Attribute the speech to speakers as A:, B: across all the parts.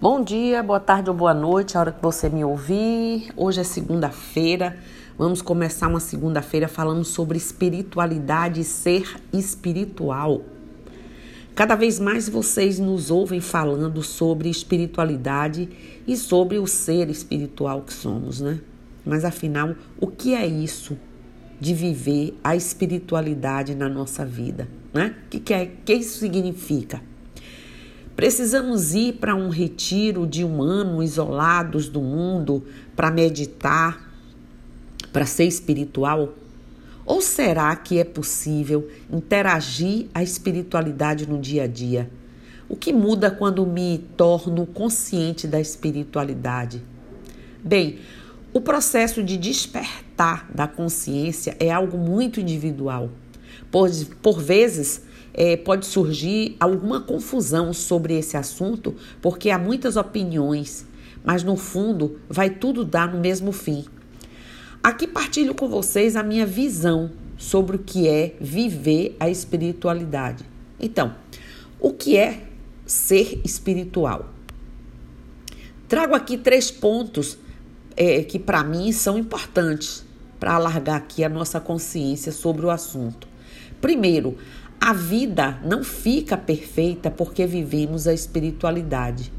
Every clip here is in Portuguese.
A: Bom dia, boa tarde ou boa noite, a hora que você me ouvir. Hoje é segunda-feira. Vamos começar uma segunda-feira falando sobre espiritualidade e ser espiritual. Cada vez mais vocês nos ouvem falando sobre espiritualidade e sobre o ser espiritual que somos, né? Mas afinal, o que é isso de viver a espiritualidade na nossa vida, né? O que, que, é, que isso significa? Precisamos ir para um retiro de um ano isolados do mundo para meditar, para ser espiritual? Ou será que é possível interagir a espiritualidade no dia a dia? O que muda quando me torno consciente da espiritualidade? Bem, o processo de despertar da consciência é algo muito individual. Por, por vezes, é, pode surgir alguma confusão sobre esse assunto, porque há muitas opiniões, mas no fundo vai tudo dar no mesmo fim. Aqui partilho com vocês a minha visão sobre o que é viver a espiritualidade. Então, o que é ser espiritual? Trago aqui três pontos é, que para mim são importantes para alargar aqui a nossa consciência sobre o assunto. Primeiro, a vida não fica perfeita porque vivemos a espiritualidade.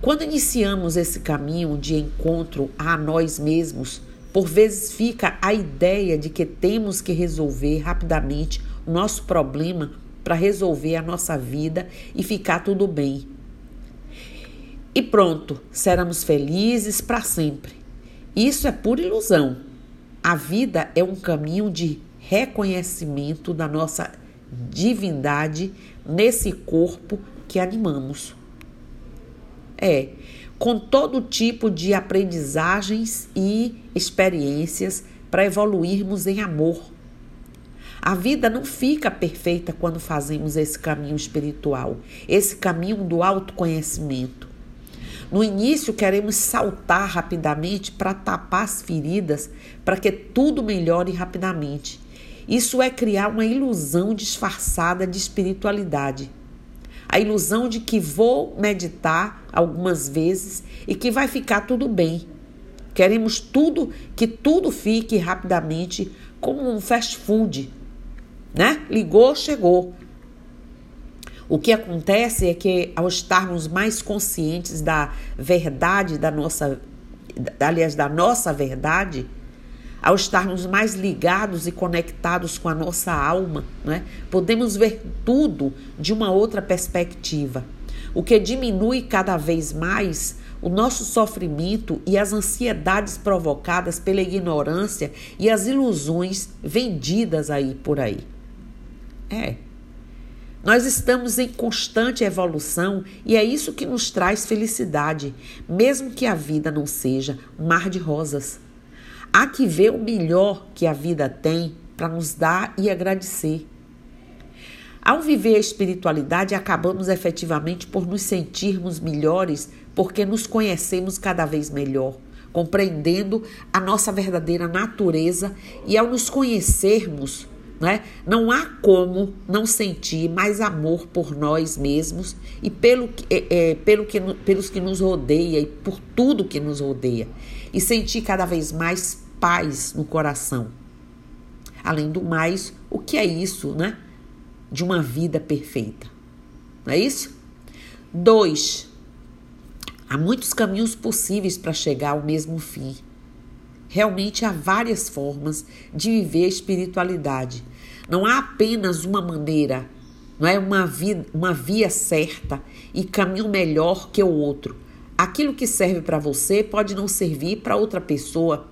A: Quando iniciamos esse caminho de encontro a nós mesmos, por vezes fica a ideia de que temos que resolver rapidamente o nosso problema para resolver a nossa vida e ficar tudo bem. E pronto, seremos felizes para sempre. Isso é pura ilusão. A vida é um caminho de reconhecimento da nossa divindade nesse corpo que animamos. É, com todo tipo de aprendizagens e experiências para evoluirmos em amor. A vida não fica perfeita quando fazemos esse caminho espiritual, esse caminho do autoconhecimento. No início, queremos saltar rapidamente para tapar as feridas, para que tudo melhore rapidamente. Isso é criar uma ilusão disfarçada de espiritualidade. A ilusão de que vou meditar algumas vezes e que vai ficar tudo bem. Queremos tudo, que tudo fique rapidamente como um fast food, né? Ligou, chegou. O que acontece é que ao estarmos mais conscientes da verdade da nossa, aliás, da nossa verdade, ao estarmos mais ligados e conectados com a nossa alma, né, podemos ver tudo de uma outra perspectiva, o que diminui cada vez mais o nosso sofrimento e as ansiedades provocadas pela ignorância e as ilusões vendidas aí por aí. É. Nós estamos em constante evolução e é isso que nos traz felicidade, mesmo que a vida não seja um mar de rosas. Há que ver o melhor que a vida tem para nos dar e agradecer. Ao viver a espiritualidade, acabamos efetivamente por nos sentirmos melhores porque nos conhecemos cada vez melhor, compreendendo a nossa verdadeira natureza e ao nos conhecermos, né, não há como não sentir mais amor por nós mesmos e pelo, é, é, pelo que, pelos que nos rodeia e por tudo que nos rodeia e sentir cada vez mais paz no coração. Além do mais, o que é isso, né? De uma vida perfeita. Não é isso? Dois, há muitos caminhos possíveis para chegar ao mesmo fim. Realmente há várias formas de viver a espiritualidade. Não há apenas uma maneira, não é uma via, uma via certa e caminho melhor que o outro. Aquilo que serve para você pode não servir para outra pessoa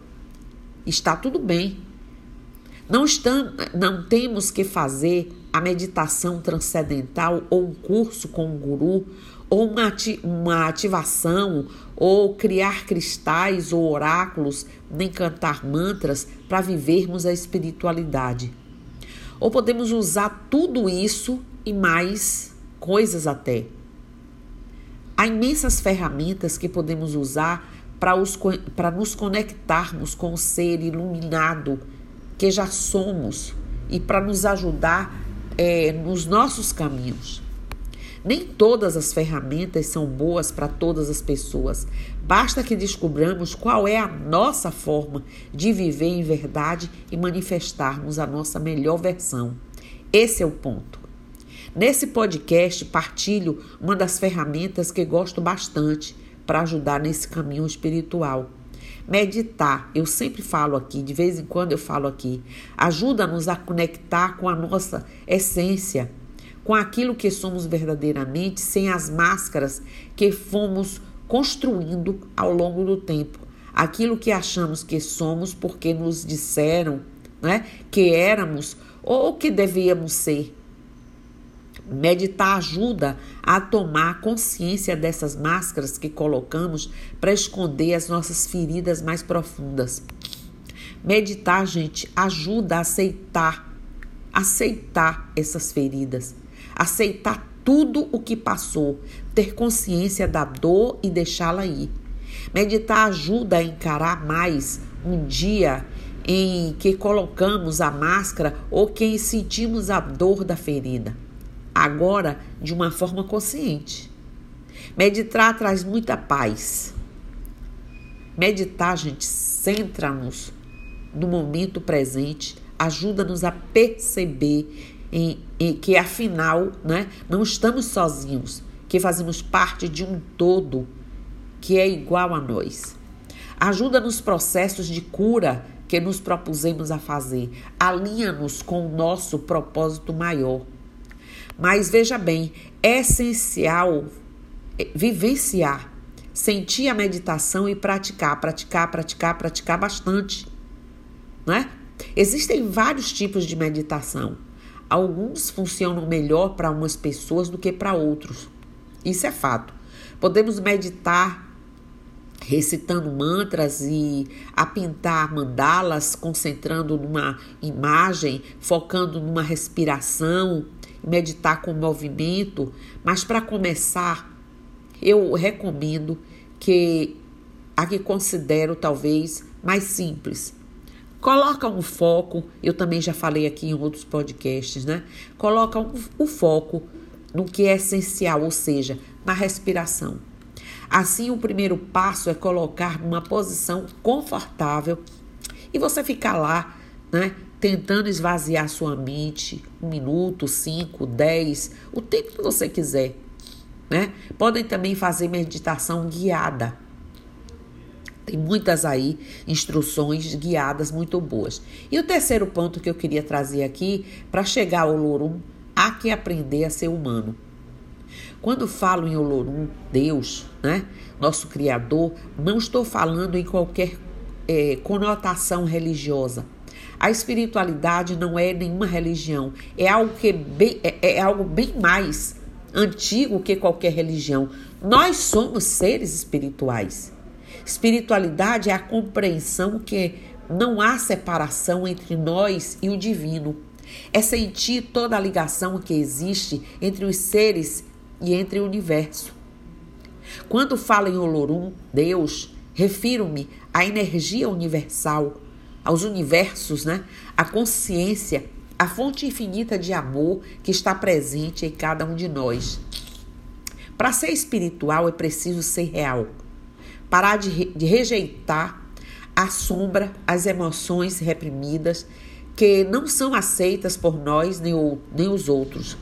A: está tudo bem. Não, estamos, não temos que fazer a meditação transcendental ou um curso com um guru, ou uma, ati uma ativação, ou criar cristais ou oráculos, nem cantar mantras para vivermos a espiritualidade. Ou podemos usar tudo isso e mais coisas até. Há imensas ferramentas que podemos usar para nos conectarmos com o ser iluminado que já somos e para nos ajudar é, nos nossos caminhos. Nem todas as ferramentas são boas para todas as pessoas. Basta que descobramos qual é a nossa forma de viver em verdade e manifestarmos a nossa melhor versão. Esse é o ponto. Nesse podcast, partilho uma das ferramentas que gosto bastante para ajudar nesse caminho espiritual. Meditar, eu sempre falo aqui, de vez em quando eu falo aqui, ajuda-nos a conectar com a nossa essência, com aquilo que somos verdadeiramente, sem as máscaras que fomos construindo ao longo do tempo. Aquilo que achamos que somos porque nos disseram né, que éramos ou que devíamos ser. Meditar ajuda a tomar consciência dessas máscaras que colocamos para esconder as nossas feridas mais profundas. Meditar, gente, ajuda a aceitar, aceitar essas feridas, aceitar tudo o que passou, ter consciência da dor e deixá-la ir. Meditar ajuda a encarar mais um dia em que colocamos a máscara ou que sentimos a dor da ferida agora de uma forma consciente. Meditar traz muita paz. Meditar, gente, centra-nos no momento presente, ajuda-nos a perceber em, em, que afinal né, não estamos sozinhos, que fazemos parte de um todo que é igual a nós. Ajuda nos processos de cura que nos propusemos a fazer, alinha-nos com o nosso propósito maior. Mas veja bem, é essencial é, vivenciar, sentir a meditação e praticar, praticar, praticar, praticar bastante, não é? Existem vários tipos de meditação. Alguns funcionam melhor para umas pessoas do que para outros. Isso é fato. Podemos meditar recitando mantras e a pintar mandalas, concentrando numa imagem, focando numa respiração, meditar com movimento, mas para começar, eu recomendo que a que considero talvez mais simples. Coloca um foco, eu também já falei aqui em outros podcasts, né? Coloca um, o foco no que é essencial, ou seja, na respiração. Assim, o primeiro passo é colocar numa posição confortável e você ficar lá, né? tentando esvaziar sua mente, um minuto, cinco, dez, o tempo que você quiser. Né? Podem também fazer meditação guiada. Tem muitas aí instruções guiadas muito boas. E o terceiro ponto que eu queria trazer aqui, para chegar ao Olorum, há que aprender a ser humano. Quando falo em Olorum, Deus, né, nosso Criador, não estou falando em qualquer é, conotação religiosa a espiritualidade não é nenhuma religião, é algo que bem, é, é algo bem mais antigo que qualquer religião. Nós somos seres espirituais. Espiritualidade é a compreensão que não há separação entre nós e o divino. É sentir toda a ligação que existe entre os seres e entre o universo. Quando falo em Olorum, Deus, refiro-me à energia universal, aos universos, né? A consciência, a fonte infinita de amor que está presente em cada um de nós. Para ser espiritual é preciso ser real. Parar de, de rejeitar a sombra, as emoções reprimidas que não são aceitas por nós nem, o, nem os outros.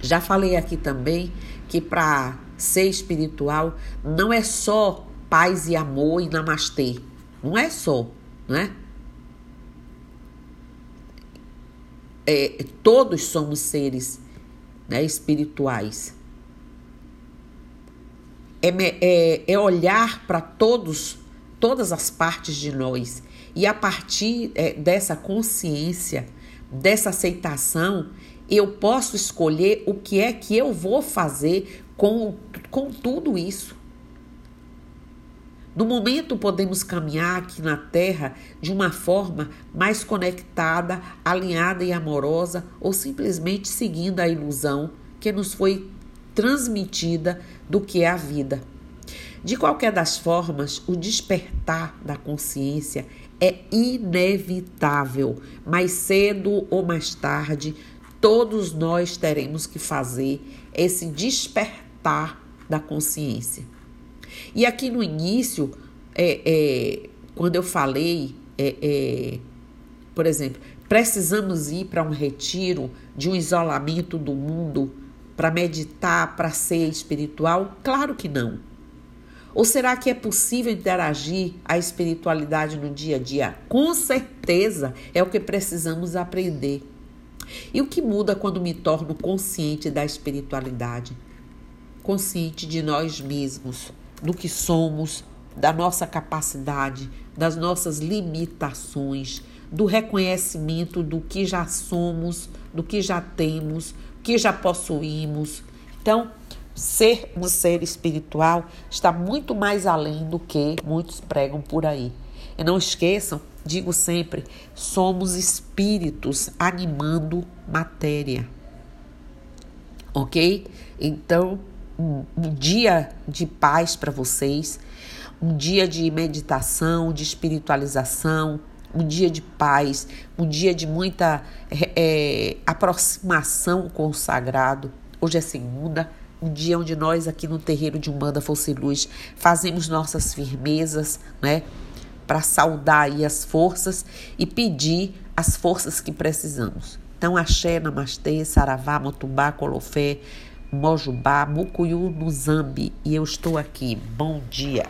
A: Já falei aqui também que para ser espiritual não é só paz e amor e namastê. Não é só né? É, todos somos seres né, espirituais. É, é, é olhar para todos, todas as partes de nós e a partir é, dessa consciência, dessa aceitação, eu posso escolher o que é que eu vou fazer com, com tudo isso. No momento, podemos caminhar aqui na Terra de uma forma mais conectada, alinhada e amorosa, ou simplesmente seguindo a ilusão que nos foi transmitida do que é a vida. De qualquer das formas, o despertar da consciência é inevitável. Mais cedo ou mais tarde, todos nós teremos que fazer esse despertar da consciência. E aqui no início, é, é, quando eu falei, é, é por exemplo, precisamos ir para um retiro de um isolamento do mundo para meditar, para ser espiritual? Claro que não. Ou será que é possível interagir a espiritualidade no dia a dia? Com certeza é o que precisamos aprender. E o que muda quando me torno consciente da espiritualidade? Consciente de nós mesmos, do que somos, da nossa capacidade, das nossas limitações, do reconhecimento do que já somos, do que já temos, que já possuímos. Então, ser um ser espiritual está muito mais além do que muitos pregam por aí. E não esqueçam, digo sempre, somos espíritos animando matéria. Ok? Então, um, um dia de paz para vocês, um dia de meditação, de espiritualização, um dia de paz, um dia de muita é, aproximação com o sagrado. Hoje é segunda, um dia onde nós aqui no terreiro de Umbanda Fosse Luz fazemos nossas firmezas, né? Para saudar aí as forças e pedir as forças que precisamos. Então, axé, namastê, saravá, motubá, colofé, mojubá, mucuyu, nuzambi. E eu estou aqui. Bom dia.